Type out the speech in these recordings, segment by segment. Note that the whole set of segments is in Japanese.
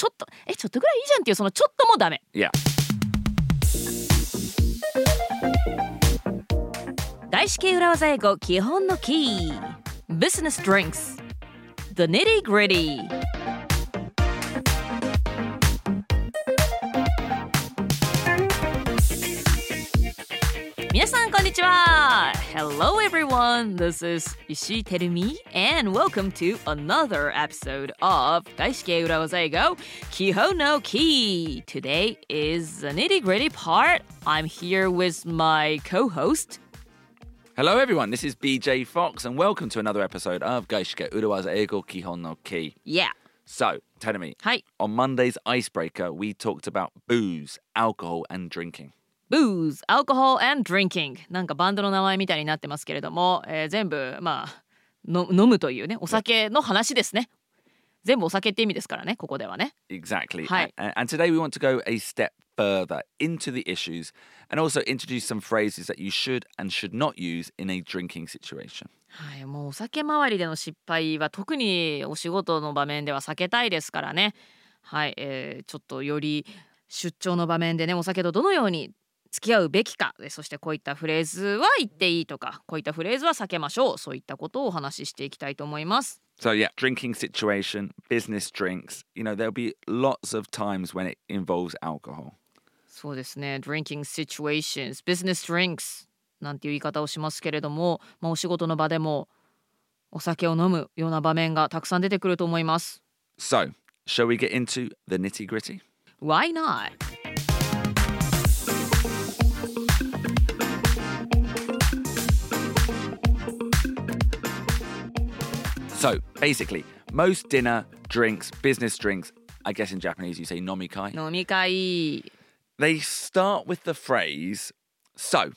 ちょっとえちょっとぐらいいいじゃんっていうそのちょっともダメ。Yeah. 外資系裏技英語基本のキー。Business Drinks. The Nitty Gritty 皆さんこんにちは Hello, everyone. This is Ishii Terumi, and welcome to another episode of Daisuke Urawazaigo Kiho no Ki. Today is the nitty gritty part. I'm here with my co host. Hello, everyone. This is BJ Fox, and welcome to another episode of Daisuke Urawazaigo Kiho no Ki. Yeah. So, Terumi. Hi. On Monday's Icebreaker, we talked about booze, alcohol, and drinking. Booze, alcohol and drinking なんかバンドの名前みたいになってますけれども、えー全部まあの飲むというねお酒の話ですね全部お酒って意味ですからねここではね Exactly. Hi. A- And, today we want to go a step further into the issues and also introduce some phrases that you should and should not use in a drinking situation. はいもうお酒周りでの失敗は特にお仕事の場面では避けたいですからねはい、えーちょっとより出張の場面でねお酒とどのように付き合うべきかでそしてこういったフレーズは言っていいとかこういったフレーズは避けましょうそういったことをお話ししていきたいと思います So, yeah, drinking situation, business drinks, you know, there'll be lots of times when it involves alcohol. そうですね drinking situations business drinks なんていう言い方をしますけれども、まあ、お仕事の場でもお酒を飲むような場面がたくさん出てくると思います So, shall we get into the nitty gritty? Why not? So, basically, most dinner, drinks, business drinks, I guess in Japanese you say nomikai, 飲み会 they start with the phrase, so,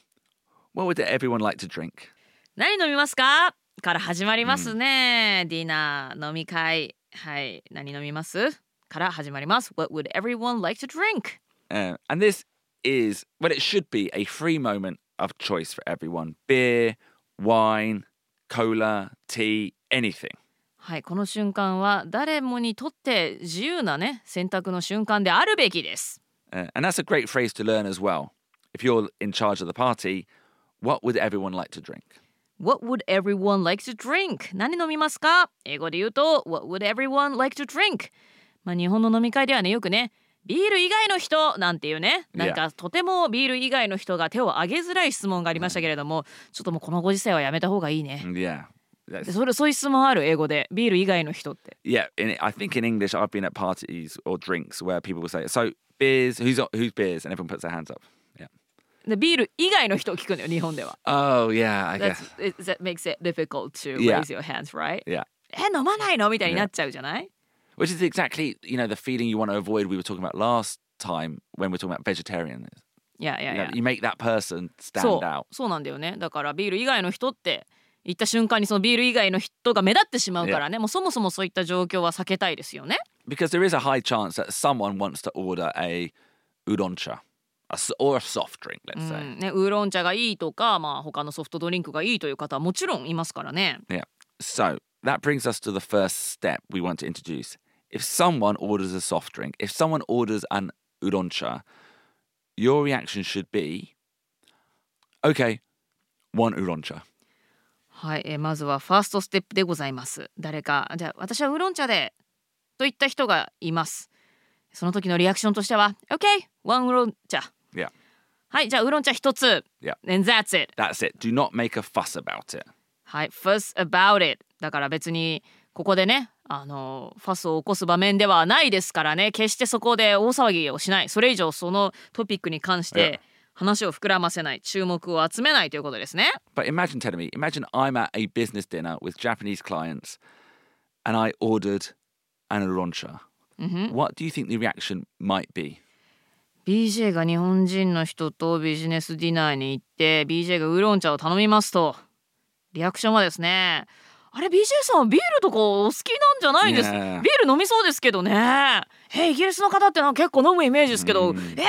what would everyone like to drink? 何飲みますかから始まりますね、ディナー飲み会はい何飲みますから始まります What would everyone like to drink? Uh, and this is, well, it should be a free moment of choice for everyone beer, wine, cola, tea, anything. はいこの瞬間は誰もにとって自由なね選択の瞬間であるべきです Uh, and that's a great phrase to learn as well. If you're in charge of the party, what would everyone like to drink? What would everyone like to drink? 何飲みますか英語で言うと What would everyone like to drink? まあ日本の飲み会ではねよくねビール以外の人なんていうねなんかとてもビール以外の人が手を挙げづらい質問がありましたけれどもちょっともうこのご時世はやめた方がいいね Yeah. それそういう質問ある英語でビール以外の人って yeah. In, I think in English, I've been at parties or drinks where people will say, so beers, who's, who's beers? And everyone puts their hands up. Yeah. でビール以外の人を聞くのよ日本では Oh, yeah, I guess. it, that makes it difficult to Yeah. raise your hands right? Yeah. え飲まないのみたいになっちゃうじゃない Which is exactly, you know, the feeling you want to avoid. We were talking about last time when we are talking about vegetarian. いやいや You, いや know, you make that person そ stand う out. そうなんだよねだからビール以外の人って言った瞬間にそのビール以外の人が目立ってしまうからねもうそもそもそういった状況は避けたいですよね Because there is a high chance that someone wants to order a udoncha a s or a soft drink, let's う say. んねウーロン茶がいいとかまあ他のソフトドリンクがいいという方はもちろんいますからね Yeah. So that brings us to the first step we want to introduce. If someone orders a soft drink, if someone orders an udoncha, your reaction should be, okay, one udoncha. はい、えーまずはファーストステップでございます。誰かじゃあ私はウーロン茶でといった人がいます。その時のリアクションとしては OK ワンウーロン茶。Yeah. はいじゃあウーロン茶一つ。Yeah. and that's it That's it. Do not make a fuss about it. はい、fuss about it だから別にここでねあのファスを起こす場面ではないですからね。決してそこで大騒ぎをしない。それ以上そのトピックに関して話を膨らませない注目を集めないということですね But imagine telling me, imagine I'm at a business dinner with Japanese clients and I ordered an udoncha. What do you think the reaction might be? BJ が日本人の人とビジネスディナーに行って BJ がウーロン茶を頼みますとリアクションはですねあれ BJ さんビールとかお好きなんじゃないんです、Yeah. ビール飲みそうですけどねえイギリスの方って結構飲むイメージですけど、うんえウーロ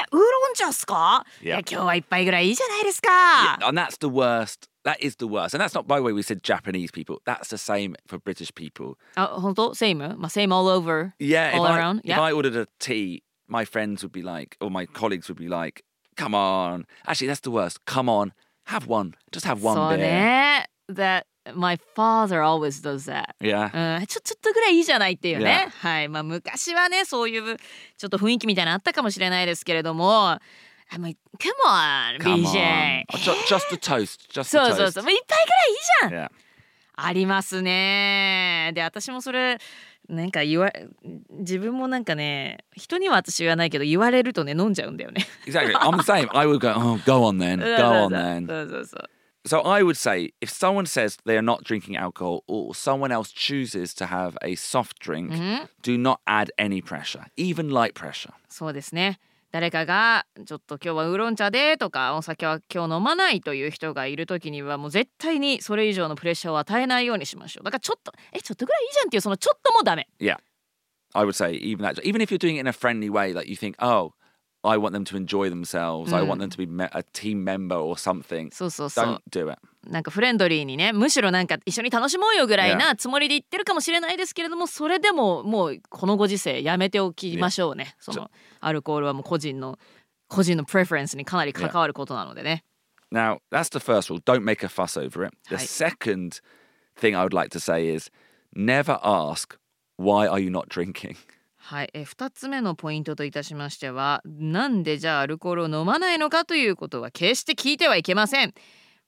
ン茶っすか、Yeah. いや今日は一杯ぐらいいいじゃないですか、And that's the worst That is the worst. And that's not, by the way, we said Japanese people. That's the same for British people. あ、本当 ?same? まあ、same all over? Yeah. All if, I, around? if Yeah. I ordered a tea, my friends would be like, or my colleagues would be like, come on. Actually, that's the worst. Come on. Have one. Just have one そう beer. ね。That my father always does that. Yeah. うん、ちょちょっとぐらいいいじゃないっていうね。Yeah. はい。まあ昔はね、そういうちょっと雰囲気みたいなのあったかもしれないですけれども、あもう Come on, Come BJ! on. Oh, ju- just a toast. Just そ a うそう toast. そう。もう一杯ぐらいいいじゃん Yeah. ありますね。で、私もそれ、なんか言わ、自分もなんかね、人には私言わないけど、言われるとね、飲んじゃうんだよね。Exactly. I'm the same. I would go, oh, go on then. Go on then. そうそうそう。So I would say if someone says they are not drinking alcohol or someone else chooses to have a soft drink, do not add any pressure, even light pressure. そうですね。誰かがちょっと今日はウーロン茶でとかお酒は今日飲まないという人がいる時にはもう絶対にそれ以上のプレッシャーを与えないようにしましょう。だからちょっとえちょっとぐらいいいじゃんっていうそのちょっともダメ。 Yeah. I would say even that even if you're doing it in a friendly way like you think, "Oh, I want them to enjoy themselves. I want them to be a team member or something." そうそうそう Don't。do it. なんかフレンドリーにねむしろなんか一緒に楽しもうよぐらいなつもりで言ってるかもしれないですけれどもそれでももうこのご時世やめておきましょうね。そのアルコールはもう個人の個人のプレフェレンスにかなり関わることなのでね。Now, that's the first rule. Don't make a fuss over it. The second thing I would like to say is never ask, "Why are you not drinking?" はい、え2つ目のポイントといたしましてはなんでじゃあアルコールを飲まないのかということは決して聞いてはいけません。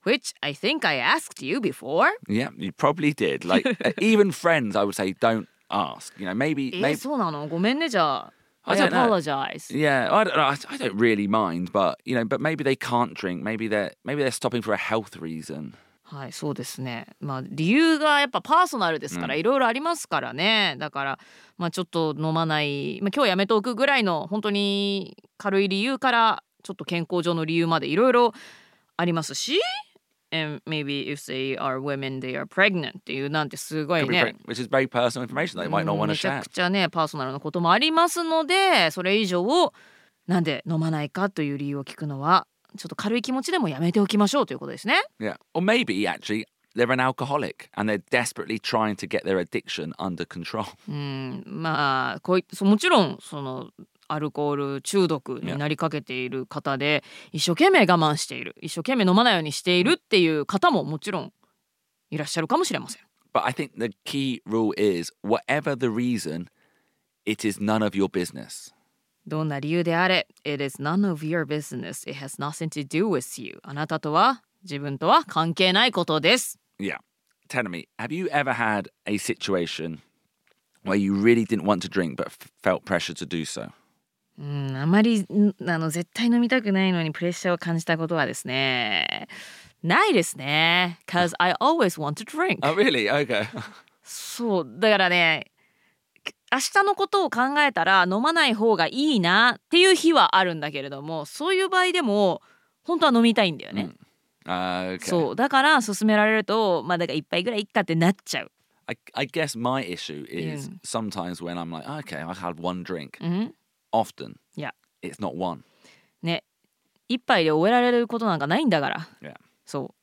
Which I think I asked you before. Yeah, you probably did. Like uh, even friends, I would say don't ask. You know, maybe え maybe そうなのごめんねじゃあ。I I don't know. apologize. yeah. I don't I don't really mind, but you know, but maybe they can't drink. Maybe they're maybe they're stopping for a health reason. はいそうですね。まあ理由がやっぱパーソナルですからいろいろありますからね。だからまあちょっと飲まない、まあ、今日やめておくぐらいの本当に軽い理由からちょっと健康上の理由までいろいろありますし。And maybe if they are women, they are pregnant っていうなんてすごい be ね which is very personal information they might not うん want to めちゃ share. くちゃねパーソナルなこともありますのでそれ以上をなんで飲まないかという理由を聞くのはちょっと軽い気持ちでもやめておきましょうということですね。Yeah, or maybe actually they're an alcoholic and they're desperately trying to get their addiction under control. うんまあこういそうもちろんそのアルコール中毒になりかけている方で一生懸命我慢している一生懸命飲まないようにしているっていう方ももちろんいらっしゃるかもしれません。But I think the key rule is whatever the reason, it is none of your business. どんな理由であれ It is none of your business. It has nothing to do with you. あなたとは自分とは関係ないことです。Yeah. Tell me, have you ever had a situation where you really didn't want to drink but felt pressure to do so? うん、あまりんあの絶対飲みたくないのにプレッシャーを感じたことはですねないですね cause I always want to drink Oh, really? Okay. そうだからね明日のことを考えたら飲まない方がいいなっていう日はあるんだけれどもそういう場合でも本当は飲みたいんだよね、Uh, okay. そうだから勧められるとまあだから一杯ぐらいいっかってなっちゃう、I, I guess my issue is Yeah. sometimes when I'm like, okay, I had one drink. うん、Often, Yeah. it's not one. ね一杯で終えられることなんかないんだから Yeah. そう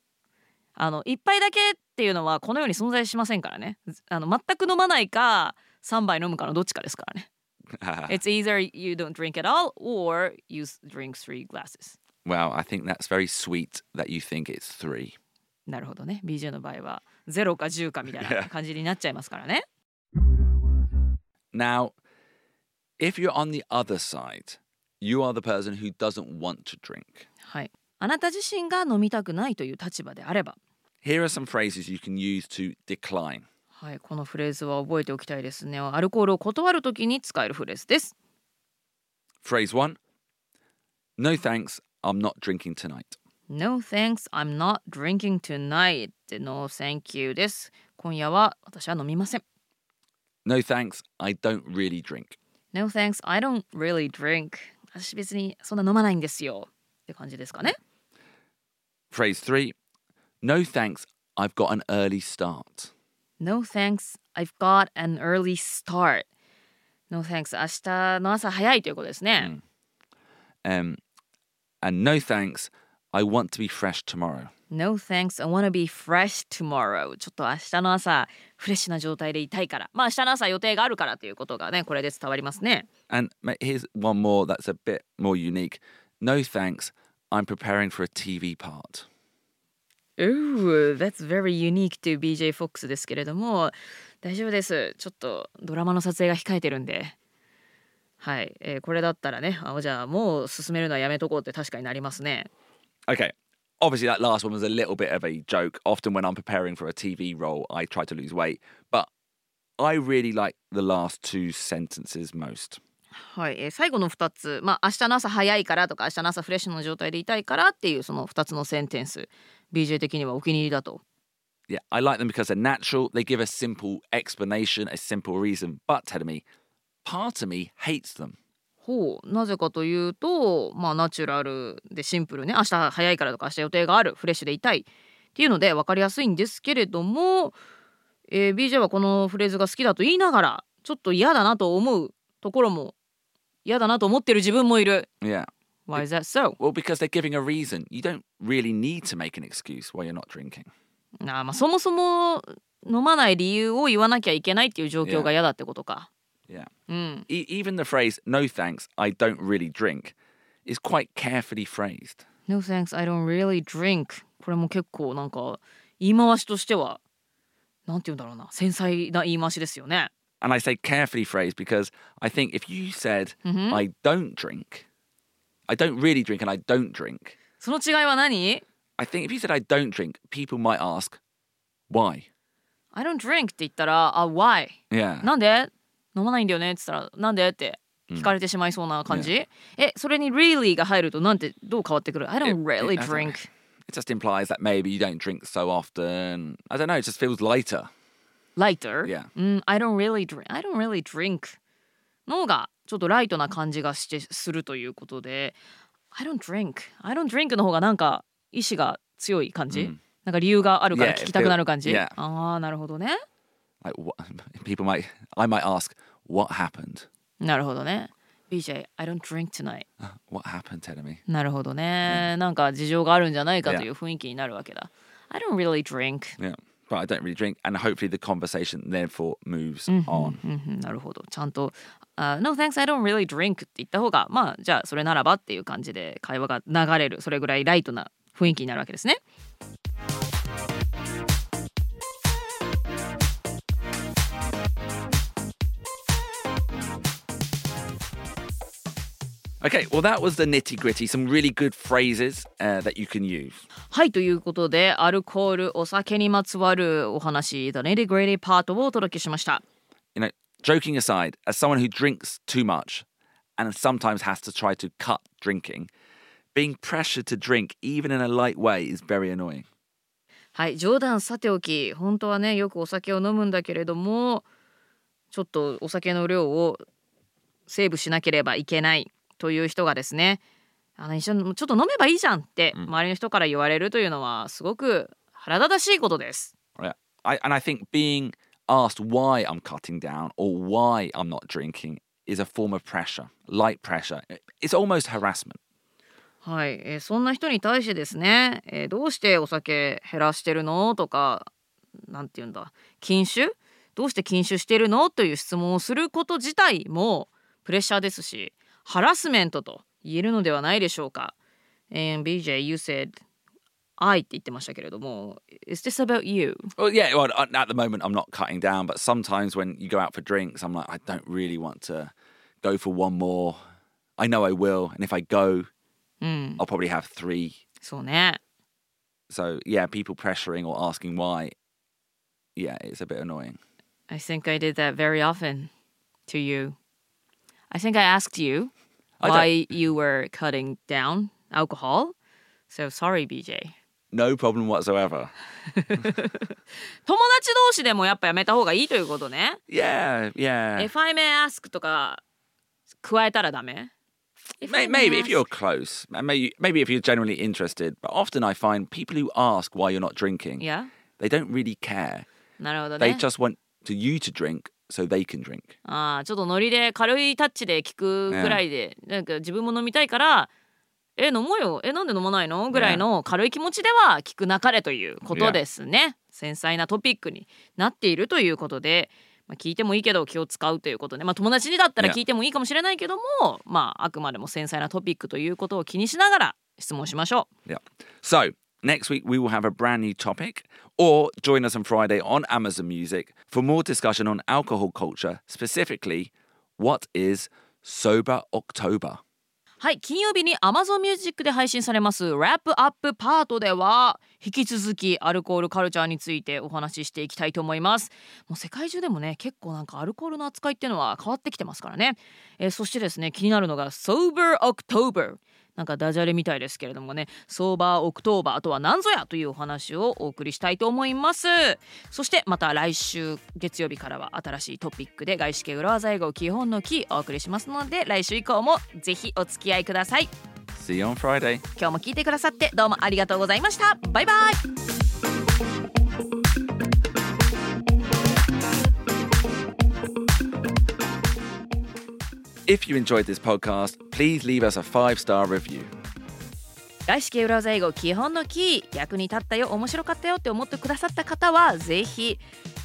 あの一杯だけっていうのはこの世に存在しませんからねあの全く飲まないか3杯飲むかのどっちかですからね It's either you don't drink at all or you drink three glasses well, I think that's very sweet that you think it's three. なるほどね BJ の場合は0か10かみたいな.感じになっちゃいますからね Now, if you're on the other side, you are the person who doesn't want to drink. はいあなた自身が飲みたくないという立場であれば Here are some phrases you can use to decline. はいこのフレーズは覚えておきたいですねアルコールを断るときに使えるフレーズです Phrase one No thanks, I'm not drinking tonight. No thanks, I'm not drinking tonight. No thank you です。今夜は私は飲みません。No thanks, I don't really drink. No thanks, I don't really drink. 私別にそんな飲まないんですよ。って感じですかね。Phrase three No thanks, I've got an early start. No thanks, I've got an early start. No thanks, 明日の朝早いということですね。Um, and no thanks, I want to be fresh tomorrow. No thanks, I wanna be fresh tomorrow. ちょっと明日の朝、フレッシュな状態でいたいから。まあ明日の朝予定があるからということがね、これで伝わりますね。And here's one more that's a bit more unique. No thanks, I'm preparing for a TV part. Ooh, that's very unique to BJ Fox ですけれども、大丈夫です。ちょっとドラマの撮影が控えてるんで。はい、えーこれだったらね、あじゃあもう進めるのはやめとこうって確かになりますね。Okay. Obviously, that last one was a little bit of a joke. Often, when I'm preparing for a TV role, I try to lose weight. But I really like the last two sentences most. はい、えー最後の2つ、まあ明日の朝早いからとか明日の朝フレッシュな状態でいたいからっていうその2つのセンテンス BJ 的にはお気に入りだと Yeah, I like them because they're natural. They give a simple explanation, a simple reason. But, tell me, part of me hates them. ほうなぜかというとまあナチュラルでシンプルね明日早いからとか明日予定があるフレッシュでいたいっていうので分かりやすいんですけれども、えー BJ はこのフレーズが好きだと言いながらちょっと嫌だなと思うところも嫌だなと思ってる自分もいる Yeah. Why is that so? Well, because they're giving a reason. You don't really need to make an excuse while you're not drinking. あーまあそもそも飲まない理由を言わなきゃいけないっていう状況が嫌だってことか。 Yeah. うん。 E- even the phrase, no thanks, I don't really drink, is quite carefully phrased. No thanks, I don't really drink. これも結構なんか言い回しとしてはなんて言うんだろうな繊細な言い回しですよね。 And I say carefully phrased because I think if you said, I don't drink, I don't really drink and I don't drink, その違いは何 I think if you said, I don't drink, people might ask, why? ?I don't drink って言ったら、あ、why? Yeah. なんで飲まないんだよねって言ったら、なんでって聞かれてしまいそうな感じ、え、それに really が入るとなんてどう変わってくる ?I don't It- really it- I don't know. drink. It just implies that maybe you don't drink so often. I don't know, it just feels lighter. lighter? Yeah. うん、I don't really drink. I don't really drink. の方が ちょっとライトな感じがしてするということで I don't drink. I don't drink の方がなんか意志が強い感じ、うんなんか理由があるから Yeah, 聞きたくなる感じ、yeah. ああなるほどね Like, what, people might, I might ask, what happened? なるほどね BJ I don't drink tonight What happened, tell me? なるほどね、なんか事情があるんじゃないかという雰囲気になるわけだ I don't really drink Yeah. But I don't really drink. And hopefully the conversation therefore moves on. なるほどちゃんと「あ No thanks I don't really drink」って言った方がまあじゃあそれならばっていう感じで会話が流れるそれぐらいライトな雰囲気になるわけですね。Okay, well, that was the nitty gritty. Some really good phrases uh, that you can use. はいということでアルコールお酒にまつわるお話 The Nitty Gritty Part をお届けしました。You know, joking aside, as someone who drinks too much and sometimes has to try to cut drinking, being pressured to drink, even in a light way, is very annoying. はい冗談さておき本当はねよくお酒を飲むんだけれどもちょっとお酒の量をセーブしなければいけないという人がですねあの一緒にちょっと飲めばいいじゃんって周りの人から言われるというのはすごく腹立たしいことです。Yeah. I, and I think being asked why I'm cutting down or why I'm not drinking is a form of pressure, light pressure. It's almost harassment. はい、えーそんな人に対してですね、えーどうしてお酒減らしてるのとかなんて言うんだ禁酒どうして禁酒してるのという質問をすること自体もプレッシャーですしハラスメントと言えるのではないでしょうか。And BJ, you said I って言ってましたけれども Is this about you? Well, yeah, well, at at the moment, I'm not cutting down, but sometimes when you go out for drinks, I'm like, I don't really want to go for one more. I know I will. And if I go, うん、 I'll probably have three. そうね。 So, yeah, people pressuring or asking why, yeah, it's a bit annoying. I think I did that very often to you. I think I asked you I don't- why you were cutting down alcohol. So sorry, BJ. No problem whatsoever. 友達同士でもやっぱやめた方がいいということね。Yeah, yeah. If I may ask とか加えたらダメ If May- I may Maybe if you're close, and maybe maybe if you're genuinely interested. But often I find people who ask why you're not drinking, Yeah? they don't really care. なるほど They ね。just want to you to drink so they can drink. ああ、ちょっとノリで軽いタッチで聞くぐらいで、なんか自分も飲みたいからえ飲もうよ。えなんで飲まないの？ぐらいの軽い気持ちでは聞くなかれということですね、繊細なトピックになっているということで、まあ、聞いてもいいけど気を使うということで、まあ、友達にだったら聞いてもいいかもしれないけども、まああくまでも繊細なトピックということを気にしながら質問しましょう。Yeah. So, next week we will have a brand new topic, or join us on Friday on Amazon Music for more discussion on alcohol culture, specifically, what is Sober October? はい金曜日に Amazon Music で配信されますラップアップパートでは引き続きアルコールカルチャーについてお話ししていきたいと思います。もう世界中でもね結構なんかアルコールの扱いっていうのは変わってきてますからね、えーそしてですね気になるのが Sober October なんかダジャレみたいですけれどもね。 Sober October とは何ぞやというお話をお送りしたいと思います。そしてまた来週月曜日からは新しいトピックで外資系裏技英語基本のキーお送りしますので来週以降もぜひお付き合いください。See you on Friday. 今日も聞いてくださってどうもありがとうございました。バイバイ If you enjoyed this podcast, please leave us a five star review. 外資系裏技英語基本のキー役に立ったよ面白かったよって思ってくださった方はぜひ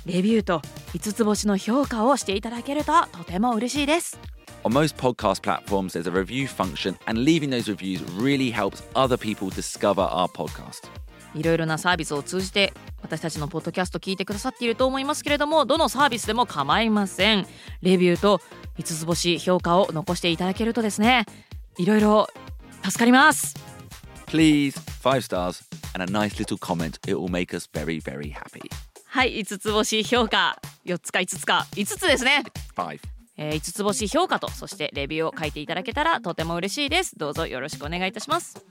レビューと5つ星の評価をしていただけるととても嬉しいです On most podcast platforms, there's a review function, and leaving those reviews really helps other people discover our podcast. いろいろなサービスを通じて私たちのポッドキャスト聞いてくださっていると思いますけれどもどのサービスでも構いませんレビューと5つ星評価を残していただけるとですねいろいろ助かります Please, five stars and a nice little comment. It will make us very, very happy. はい、五つ星評価、四つか五つか、五つですね。5。つ星評価と、そしてレビューを書いていただけたらとても嬉しいです。どうぞよろしくお願いいたします。